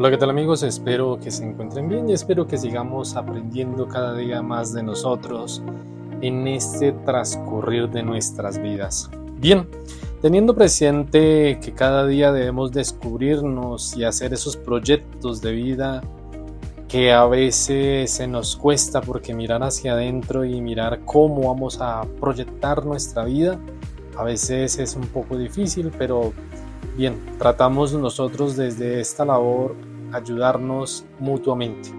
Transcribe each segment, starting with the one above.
Hola, ¿qué tal amigos? Espero que se encuentren bien y espero que sigamos aprendiendo cada día más de nosotros en este transcurrir de nuestras vidas. Bien, teniendo presente que cada día debemos descubrirnos y hacer esos proyectos de vida que a veces se nos cuesta porque mirar hacia adentro y mirar cómo vamos a proyectar nuestra vida, a veces es un poco difícil, pero bien, tratamos nosotros desde esta labor ayudarnos mutuamente.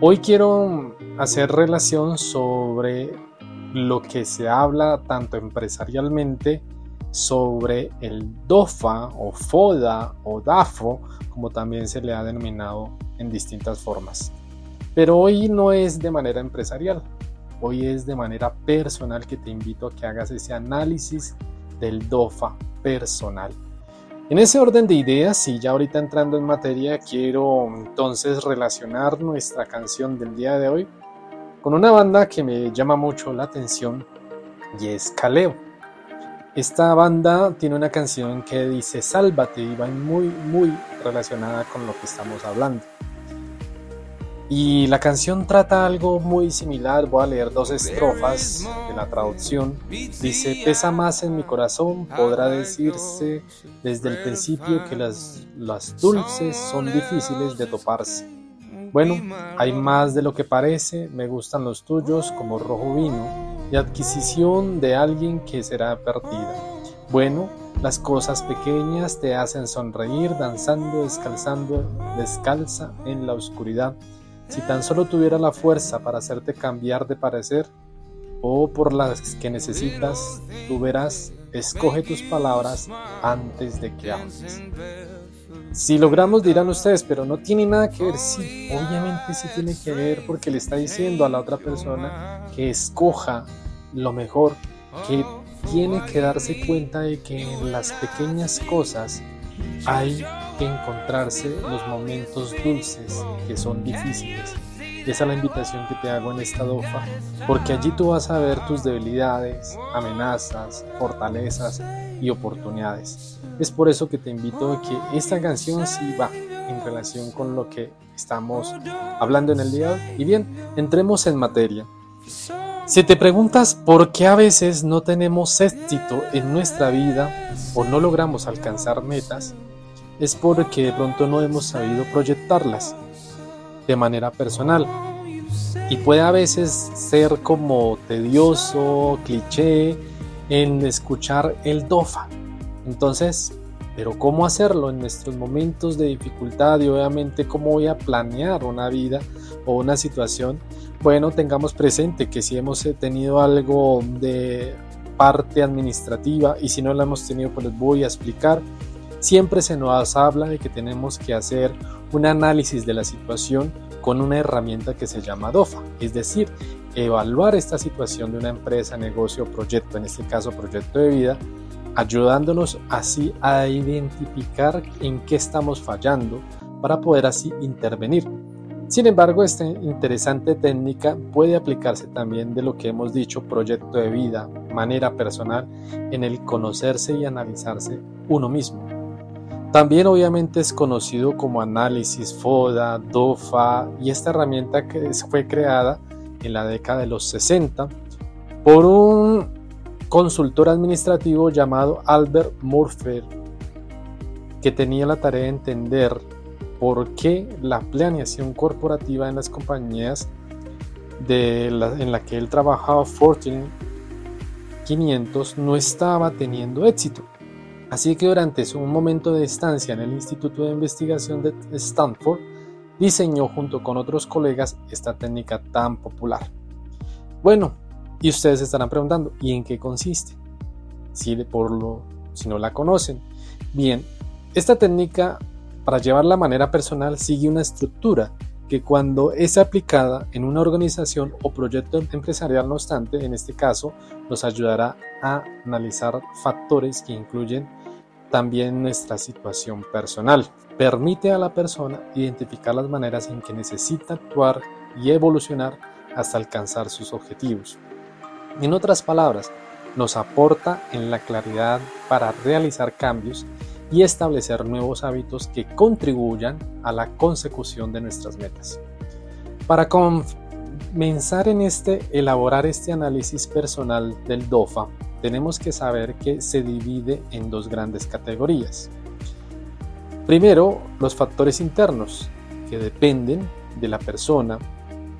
Hoy quiero hacer relación sobre lo que se habla tanto empresarialmente sobre el DOFA o FODA o DAFO, como también se le ha denominado en distintas formas. Pero hoy no es de manera empresarial, hoy es de manera personal que te invito a que hagas ese análisis del DOFA personal. En ese orden de ideas, y ya ahorita entrando en materia, quiero entonces relacionar nuestra canción del día de hoy con una banda que me llama mucho la atención y es Caleo. Esta banda tiene una canción que dice Sálvate y va muy muy relacionada con lo que estamos hablando. Y la canción trata algo muy similar, voy a leer dos estrofas de la traducción. Dice, pesa más en mi corazón, podrá decirse desde el principio que las, dulces son difíciles de toparse. Bueno, hay más de lo que parece, me gustan los tuyos como rojo vino, y adquisición de alguien que será perdida. Bueno, las cosas pequeñas te hacen sonreír danzando, descalzando, descalza en la oscuridad si tan solo tuviera la fuerza para hacerte cambiar de parecer, o por las que necesitas, tú verás, escoge tus palabras antes de que hables. Si logramos, dirán ustedes, pero no tiene nada que ver. Sí, obviamente sí tiene que ver porque le está diciendo a la otra persona que escoja lo mejor, que tiene que darse cuenta de que en las pequeñas cosas hay encontrarse los momentos dulces que son difíciles. Esa es la invitación que te hago en esta dofa, porque allí tú vas a ver tus debilidades, amenazas, fortalezas y oportunidades. Es por eso que te invito a que esta canción sí va en relación con lo que estamos hablando en el día. Y bien, entremos en materia. Si te preguntas por qué a veces no tenemos éxito en nuestra vida o no logramos alcanzar metas, es porque de pronto no hemos sabido proyectarlas de manera personal. Y puede a veces ser como tedioso, cliché en escuchar el DOFA. Entonces, pero ¿cómo hacerlo en nuestros momentos de dificultad y obviamente cómo voy a planear una vida o una situación? Bueno, tengamos presente que si hemos tenido algo de parte administrativa y si no la hemos tenido, pues les voy a explicar Siempre se nos habla de que tenemos que hacer un análisis de la situación con una herramienta que se llama DOFA, es decir, evaluar esta situación de una empresa, negocio proyecto, en este caso proyecto de vida, ayudándonos así a identificar en qué estamos fallando para poder así intervenir. Sin embargo, esta interesante técnica puede aplicarse también de lo que hemos dicho, proyecto de vida, manera personal, en el conocerse y analizarse uno mismo. También obviamente es conocido como análisis FODA, DOFA y esta herramienta que fue creada en la década de los 60 por un consultor administrativo llamado Albert Murphy que tenía la tarea de entender por qué la planeación corporativa en las compañías en la que él trabajaba, Fortune 500, no estaba teniendo éxito. Así que durante su momento de estancia en el Instituto de Investigación de Stanford, diseñó junto con otros colegas esta técnica tan popular. Bueno, y ustedes estarán preguntando, ¿y en qué consiste? Si, por lo, si no la conocen. Bien, esta técnica para llevarla a manera personal sigue una estructura que cuando es aplicada en una organización o proyecto empresarial, no obstante, en este caso, nos ayudará a analizar factores que incluyen también nuestra situación personal. Permite a la persona identificar las maneras en que necesita actuar y evolucionar hasta alcanzar sus objetivos. En otras palabras, nos aporta en la claridad para realizar cambios y establecer nuevos hábitos que contribuyan a la consecución de nuestras metas. Para comenzar en este, elaborar este análisis personal del DOFA, tenemos que saber que se divide en dos grandes categorías. Primero, los factores internos, que dependen de la persona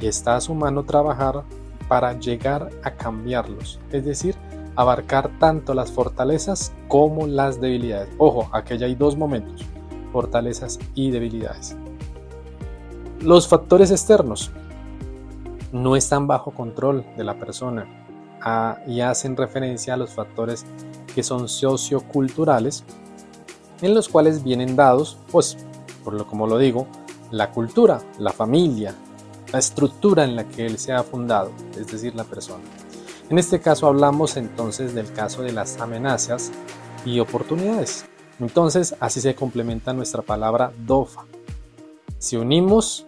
y está a su mano trabajar para llegar a cambiarlos, es decir, abarcar tanto las fortalezas como las debilidades. Ojo, aquí hay dos momentos, fortalezas y debilidades. Los factores externos no están bajo control de la persona ah, y hacen referencia a los factores que son socioculturales, en los cuales vienen dados, pues, por lo como lo digo, la cultura, la familia, la estructura en la que él se ha fundado, es decir, la persona. En este caso hablamos entonces del caso de las amenazas y oportunidades. Entonces así se complementa nuestra palabra DOFA. Si unimos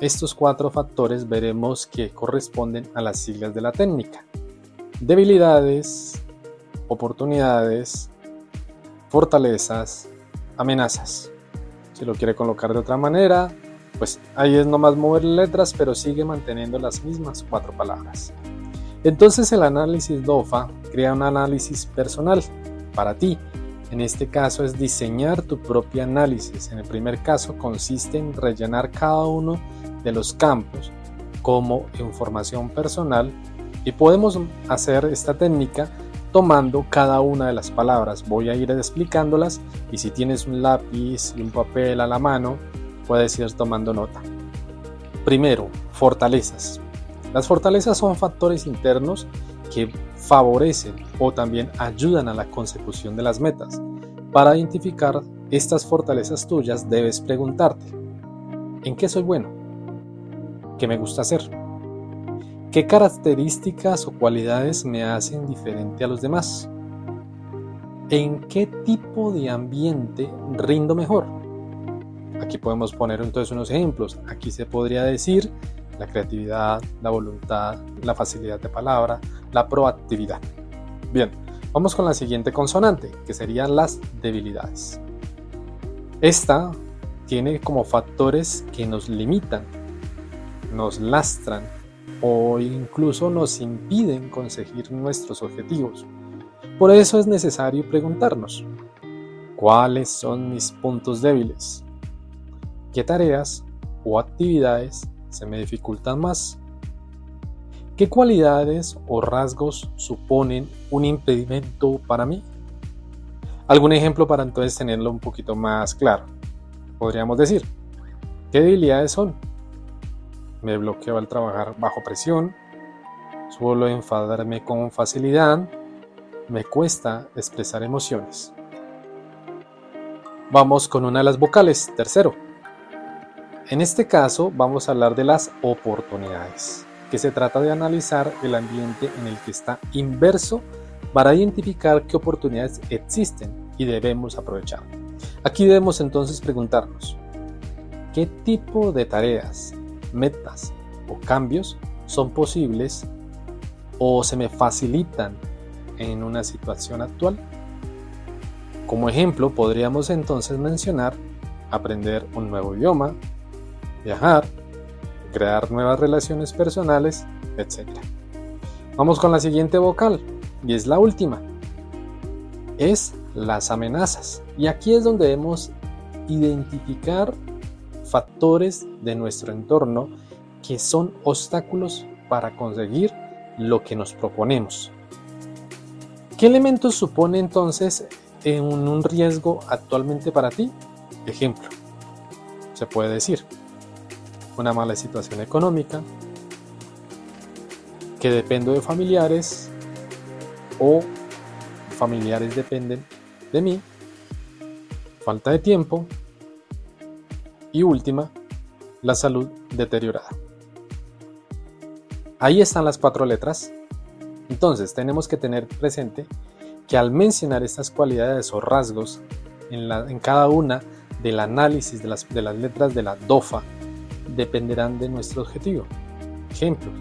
estos cuatro factores veremos que corresponden a las siglas de la técnica. Debilidades, oportunidades, fortalezas, amenazas. Si lo quiere colocar de otra manera, pues ahí es nomás mover letras, pero sigue manteniendo las mismas cuatro palabras. Entonces el análisis DOFA crea un análisis personal para ti. En este caso es diseñar tu propio análisis. En el primer caso consiste en rellenar cada uno de los campos como información personal y podemos hacer esta técnica tomando cada una de las palabras. Voy a ir explicándolas y si tienes un lápiz y un papel a la mano, puedes ir tomando nota. Primero, fortalezas. Las fortalezas son factores internos que favorecen o también ayudan a la consecución de las metas. Para identificar estas fortalezas tuyas debes preguntarte, ¿en qué soy bueno? ¿Qué me gusta hacer? ¿Qué características o cualidades me hacen diferente a los demás? ¿En qué tipo de ambiente rindo mejor? Aquí podemos poner entonces unos ejemplos. Aquí se podría decir la creatividad, la voluntad, la facilidad de palabra, la proactividad. Bien, vamos con la siguiente consonante, que serían las debilidades. Esta tiene como factores que nos limitan, nos lastran o incluso nos impiden conseguir nuestros objetivos. Por eso es necesario preguntarnos, ¿cuáles son mis puntos débiles? ¿Qué tareas o actividades se me dificultan más. ¿Qué cualidades o rasgos suponen un impedimento para mí? Algún ejemplo para entonces tenerlo un poquito más claro. Podríamos decir, ¿qué debilidades son? Me bloqueo al trabajar bajo presión, suelo enfadarme con facilidad, me cuesta expresar emociones. Vamos con una de las vocales, tercero. En este caso vamos a hablar de las oportunidades, que se trata de analizar el ambiente en el que está inverso para identificar qué oportunidades existen y debemos aprovechar. Aquí debemos entonces preguntarnos, ¿qué tipo de tareas, metas o cambios son posibles o se me facilitan en una situación actual? Como ejemplo, podríamos entonces mencionar aprender un nuevo idioma, viajar, crear nuevas relaciones personales, etc. Vamos con la siguiente vocal, y es la última. Es las amenazas. Y aquí es donde debemos identificar factores de nuestro entorno que son obstáculos para conseguir lo que nos proponemos. ¿Qué elementos supone entonces en un riesgo actualmente para ti? Ejemplo, se puede decir, una mala situación económica, que dependo de familiares o familiares dependen de mí, falta de tiempo y última, la salud deteriorada. Ahí están las cuatro letras. Entonces tenemos que tener presente que al mencionar estas cualidades o rasgos en, en cada una del análisis de las, de las letras de la DOFA, dependerán de nuestro objetivo. Ejemplos,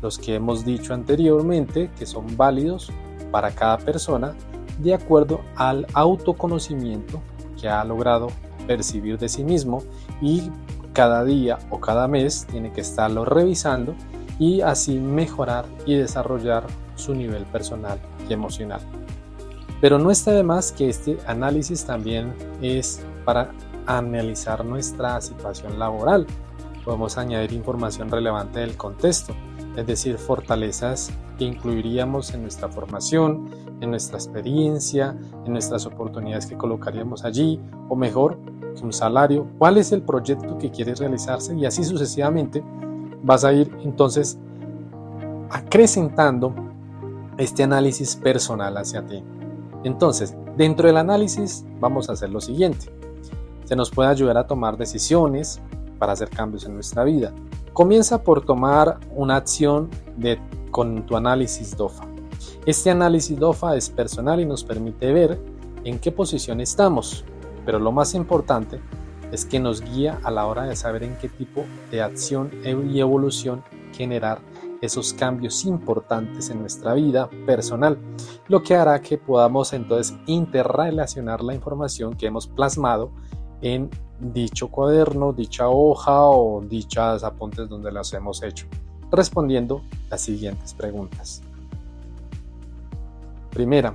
los que hemos dicho anteriormente que son válidos para cada persona de acuerdo al autoconocimiento que ha logrado percibir de sí mismo y cada día o cada mes tiene que estarlo revisando y así mejorar y desarrollar su nivel personal y emocional. Pero no está de más que este análisis también es para analizar nuestra situación laboral. Podemos añadir información relevante del contexto, es decir, fortalezas que incluiríamos en nuestra formación, en nuestra experiencia, en nuestras oportunidades que colocaríamos allí, o mejor, un salario, cuál es el proyecto que quieres realizarse y así sucesivamente vas a ir entonces acrecentando este análisis personal hacia ti. Entonces, dentro del análisis vamos a hacer lo siguiente. Se nos puede ayudar a tomar decisiones para hacer cambios en nuestra vida. Comienza por tomar una acción de, con tu análisis DOFA. Este análisis DOFA es personal y nos permite ver en qué posición estamos, pero lo más importante es que nos guía a la hora de saber en qué tipo de acción y evolución generar esos cambios importantes en nuestra vida personal, lo que hará que podamos entonces interrelacionar la información que hemos plasmado en dicho cuaderno, dicha hoja o dichas apuntes donde las hemos hecho, respondiendo las siguientes preguntas. Primera,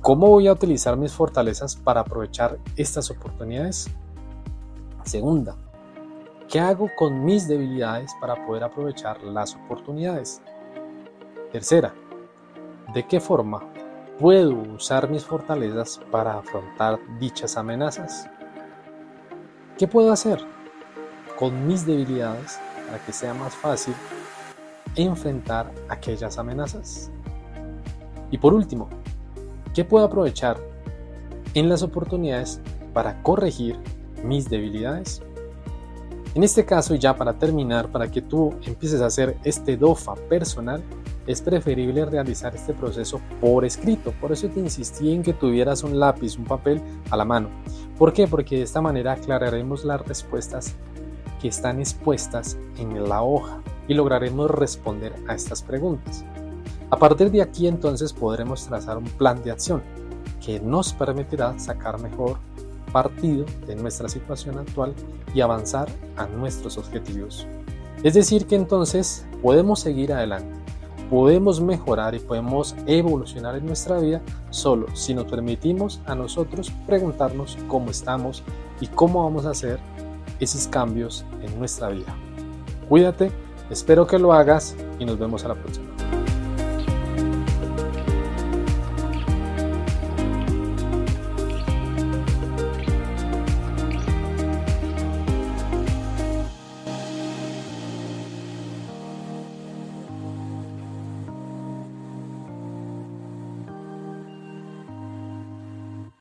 ¿cómo voy a utilizar mis fortalezas para aprovechar estas oportunidades? Segunda, ¿Qué hago con mis debilidades para poder aprovechar las oportunidades? Tercera, ¿de qué forma puedo usar mis fortalezas para afrontar dichas amenazas? ¿Qué puedo hacer con mis debilidades para que sea más fácil enfrentar aquellas amenazas? Y por último, ¿qué puedo aprovechar en las oportunidades para corregir mis debilidades? En este caso, ya para terminar, para que tú empieces a hacer este DOFA personal, es preferible realizar este proceso por escrito. Por eso te insistí en que tuvieras un lápiz, un papel a la mano. ¿Por qué? Porque de esta manera aclararemos las respuestas que están expuestas en la hoja y lograremos responder a estas preguntas. A partir de aquí entonces podremos trazar un plan de acción que nos permitirá sacar mejor partido de nuestra situación actual y avanzar a nuestros objetivos. Es decir, que entonces podemos seguir adelante, podemos mejorar y podemos evolucionar en nuestra vida solo si nos permitimos a nosotros preguntarnos cómo estamos y cómo vamos a hacer esos cambios en nuestra vida. Cuídate, espero que lo hagas y nos vemos a la próxima.